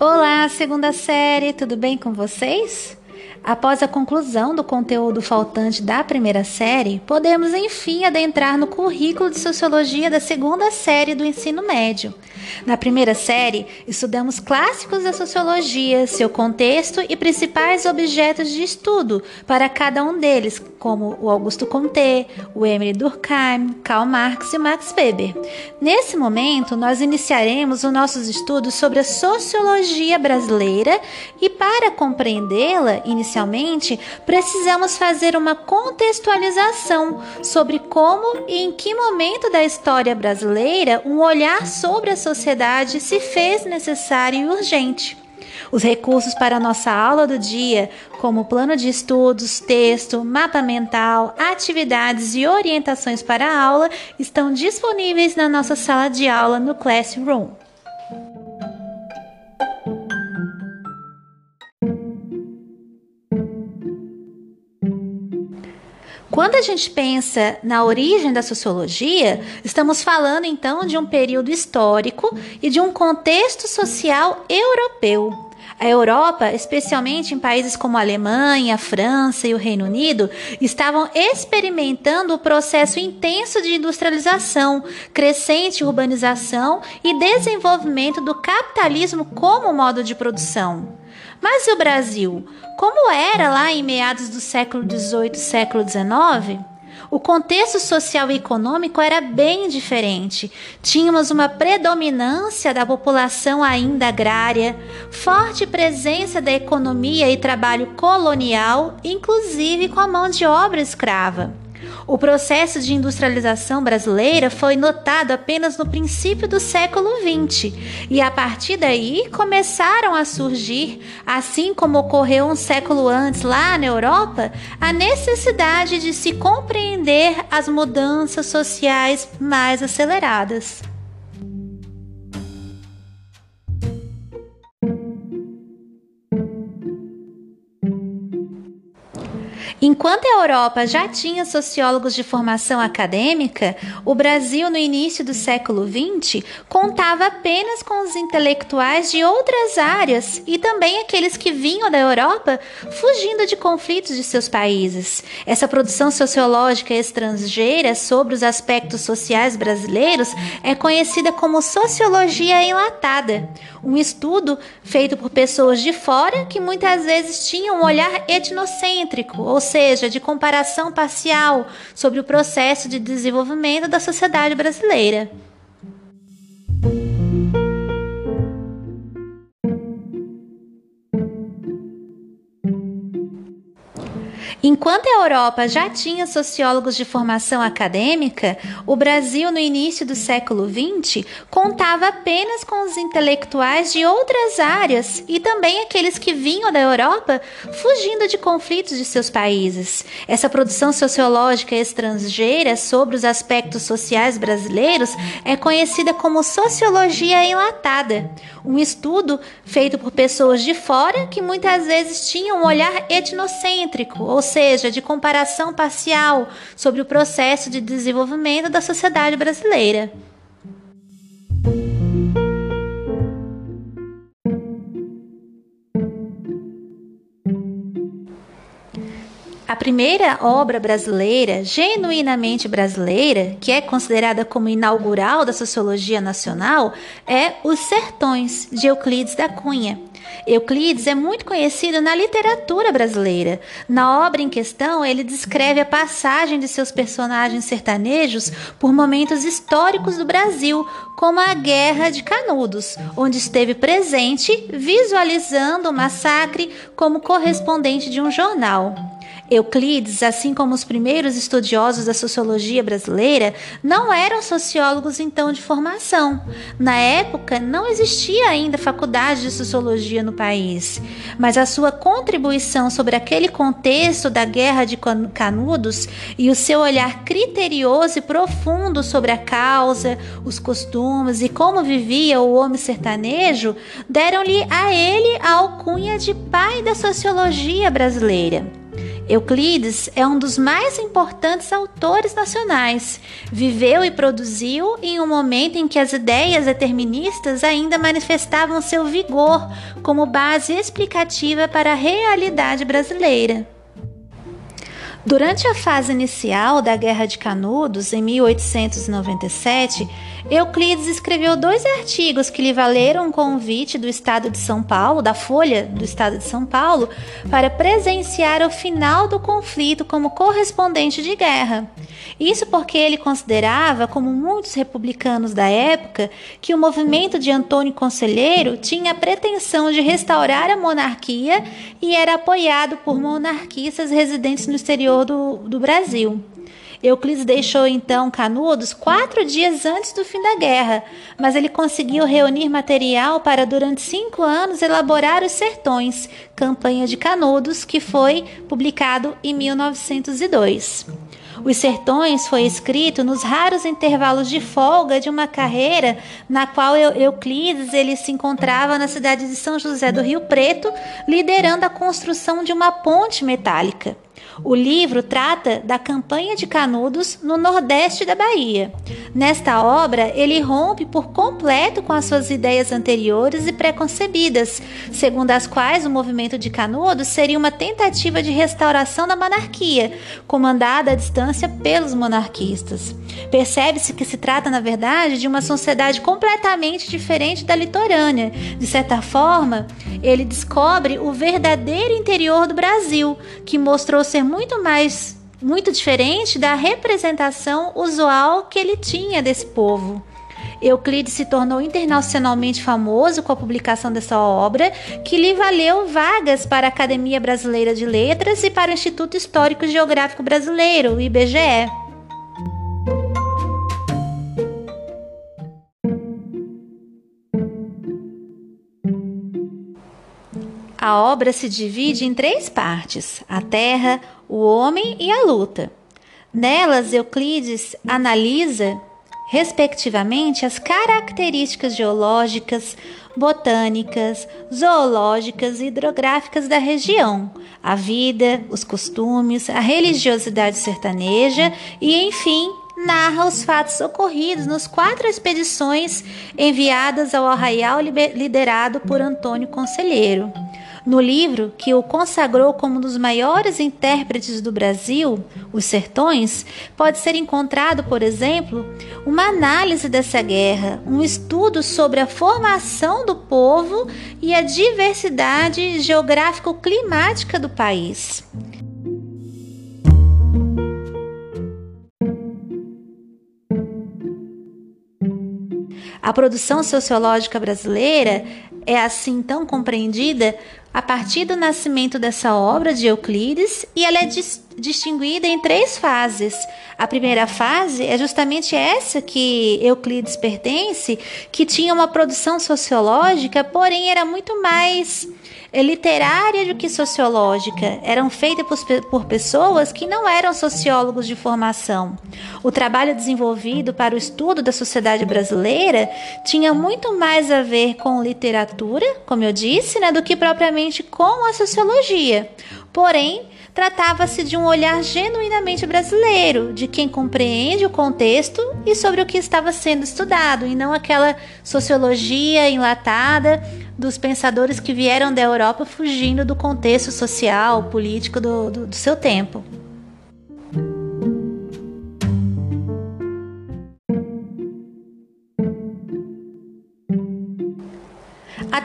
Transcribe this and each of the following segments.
Olá, segunda série, tudo bem com vocês? Após a conclusão do conteúdo faltante da primeira série, podemos enfim adentrar no currículo de sociologia da segunda série do ensino médio. Na primeira série, estudamos clássicos da sociologia, seu contexto e principais objetos de estudo para cada um deles, como o Augusto Comte, o Emile Durkheim, Karl Marx e Max Weber. Nesse momento, nós iniciaremos os nossos estudos sobre a sociologia brasileira e para compreendê-la, inicialmente, precisamos fazer uma contextualização sobre como e em que momento da história brasileira um olhar sobre a sociedade se fez necessário e urgente. Os recursos para nossa aula do dia, como plano de estudos, texto, mapa mental, atividades e orientações para a aula, estão disponíveis na nossa sala de aula no Classroom. Quando a gente pensa na origem da sociologia, estamos falando então de um período histórico e de um contexto social europeu. A Europa, especialmente em países como a Alemanha, a França e o Reino Unido, estavam experimentando o processo intenso de industrialização, crescente urbanização e desenvolvimento do capitalismo como modo de produção. Mas e o Brasil? Como era lá em meados do século XVIII, século XIX? O contexto social e econômico era bem diferente. Tínhamos uma predominância da população ainda agrária, forte presença da economia e trabalho colonial, inclusive com a mão de obra escrava. O processo de industrialização brasileira foi notado apenas no princípio do século XX e a partir daí começaram a surgir, assim como ocorreu um século antes lá na Europa, a necessidade de se compreender as mudanças sociais mais aceleradas. Enquanto a Europa já tinha sociólogos de formação acadêmica, o Brasil, no início do século XX, contava apenas com os intelectuais de outras áreas e também aqueles que vinham da Europa fugindo de conflitos de seus países. Essa produção sociológica estrangeira sobre os aspectos sociais brasileiros é conhecida como sociologia enlatada, um estudo feito por pessoas de fora que muitas vezes tinham um olhar etnocêntrico, ou seja, de comparação parcial sobre o processo de desenvolvimento da sociedade brasileira. Enquanto a Europa já tinha sociólogos de formação acadêmica, o Brasil, no início do século XX, contava apenas com os intelectuais de outras áreas e também aqueles que vinham da Europa fugindo de conflitos de seus países. Essa produção sociológica estrangeira sobre os aspectos sociais brasileiros é conhecida como sociologia enlatada, um estudo feito por pessoas de fora que muitas vezes tinham um olhar etnocêntrico, ou seja, de comparação parcial sobre o processo de desenvolvimento da sociedade brasileira. A primeira obra brasileira, genuinamente brasileira, que é considerada como inaugural da sociologia nacional, é Os Sertões, de Euclides da Cunha. Euclides é muito conhecido na literatura brasileira. Na obra em questão, ele descreve a passagem de seus personagens sertanejos por momentos históricos do Brasil, como a Guerra de Canudos, onde esteve presente, visualizando o massacre como correspondente de um jornal. Euclides, assim como os primeiros estudiosos da sociologia brasileira, não eram sociólogos então de formação. Na época, não existia ainda faculdade de sociologia no país, mas a sua contribuição sobre aquele contexto da Guerra de Canudos e o seu olhar criterioso e profundo sobre a causa, os costumes e como vivia o homem sertanejo deram-lhe a ele a alcunha de pai da sociologia brasileira. Euclides é um dos mais importantes autores nacionais. Viveu e produziu em um momento em que as ideias deterministas ainda manifestavam seu vigor como base explicativa para a realidade brasileira. Durante a fase inicial da Guerra de Canudos, em 1897, Euclides escreveu dois artigos que lhe valeram um convite do Estado de São Paulo, da Folha do Estado de São Paulo, para presenciar o final do conflito como correspondente de guerra. Isso porque ele considerava, como muitos republicanos da época, que o movimento de Antônio Conselheiro tinha a pretensão de restaurar a monarquia e era apoiado por monarquistas residentes no exterior do, do Brasil. Euclides deixou então Canudos quatro dias antes do fim da guerra, mas ele conseguiu reunir material para, durante cinco anos, elaborar Os Sertões, campanha de Canudos, que foi publicado em 1902. Os Sertões foi escrito nos raros intervalos de folga de uma carreira na qual Euclides ele se encontrava na cidade de São José do Rio Preto, liderando a construção de uma ponte metálica. O livro trata da campanha de Canudos no nordeste da Bahia. Nesta obra, ele rompe por completo com as suas ideias anteriores e preconcebidas, segundo as quais o movimento de Canudos seria uma tentativa de restauração da monarquia, comandada à distância pelos monarquistas. Percebe-se que se trata, na verdade, de uma sociedade completamente diferente da litorânea. De certa forma, ele descobre o verdadeiro interior do Brasil, que mostrou ser muito mais muito diferente da representação usual que ele tinha desse povo. Euclides se tornou internacionalmente famoso com a publicação dessa obra, que lhe valeu vagas para a Academia Brasileira de Letras e para o Instituto Histórico Geográfico Brasileiro, IBGE. A obra se divide em três partes: a terra, o homem e a luta. Nelas, Euclides analisa, respectivamente, as características geológicas, botânicas, zoológicas e hidrográficas da região, a vida, os costumes, a religiosidade sertaneja e, enfim, narra os fatos ocorridos nas quatro expedições enviadas ao arraial liderado por Antônio Conselheiro. No livro, que o consagrou como um dos maiores intérpretes do Brasil, Os Sertões, pode ser encontrado, por exemplo, uma análise dessa guerra, um estudo sobre a formação do povo e a diversidade geográfico-climática do país. A produção sociológica brasileira é assim tão compreendida a partir do nascimento dessa obra de Euclides e ela é dis distinguida em três fases. A primeira fase é justamente essa que Euclides pertence, que tinha uma produção sociológica, porém era muito mais literária do que sociológica, eram feitas por, por pessoas que não eram sociólogos de formação. O trabalho desenvolvido para o estudo da sociedade brasileira tinha muito mais a ver com literatura, como eu disse, né, do que propriamente com a sociologia. Porém, tratava-se de um olhar genuinamente brasileiro, de quem compreende o contexto e sobre o que estava sendo estudado, e não aquela sociologia enlatada dos pensadores que vieram da Europa fugindo do contexto social, político do, do, do seu tempo.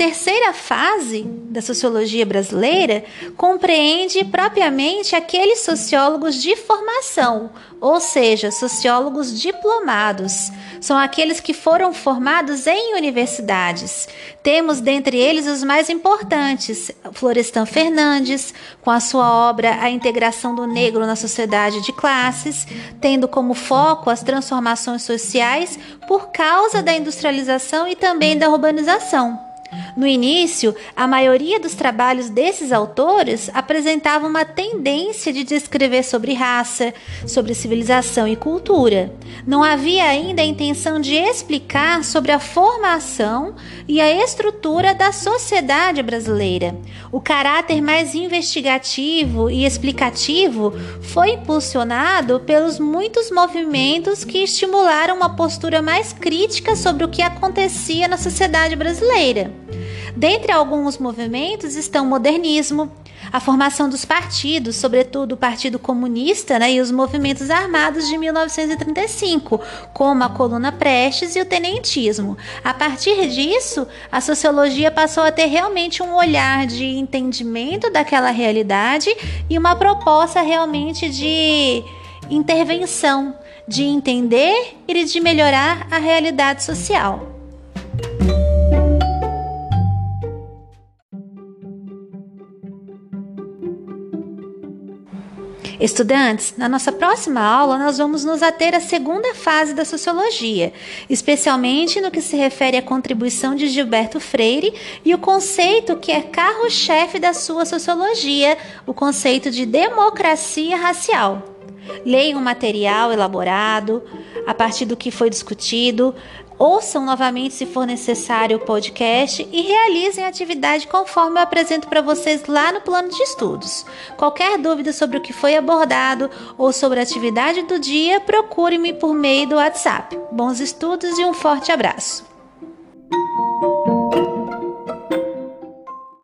Terceira fase da sociologia brasileira compreende propriamente aqueles sociólogos de formação, ou seja, sociólogos diplomados. São aqueles que foram formados em universidades. Temos dentre eles os mais importantes: Florestan Fernandes, com a sua obra A Integração do Negro na Sociedade de Classes, tendo como foco as transformações sociais por causa da industrialização e também da urbanização. No início, a maioria dos trabalhos desses autores apresentava uma tendência de descrever sobre raça, sobre civilização e cultura. Não havia ainda a intenção de explicar sobre a formação e a estrutura da sociedade brasileira. O caráter mais investigativo e explicativo foi impulsionado pelos muitos movimentos que estimularam uma postura mais crítica sobre o que acontecia na sociedade brasileira. Dentre alguns movimentos estão o modernismo, a formação dos partidos, sobretudo o Partido Comunista né, e os movimentos armados de 1935, como a Coluna Prestes e o Tenentismo. A partir disso, a sociologia passou a ter realmente um olhar de entendimento daquela realidade e uma proposta realmente de intervenção, de entender e de melhorar a realidade social. Estudantes, na nossa próxima aula nós vamos nos ater à segunda fase da sociologia, especialmente no que se refere à contribuição de Gilberto Freire e o conceito que é carro-chefe da sua sociologia, o conceito de democracia racial. Leiam o material elaborado a partir do que foi discutido, Ouçam novamente, se for necessário, o podcast e realizem a atividade conforme eu apresento para vocês lá no plano de estudos. Qualquer dúvida sobre o que foi abordado ou sobre a atividade do dia, procure-me por meio do WhatsApp. Bons estudos e um forte abraço!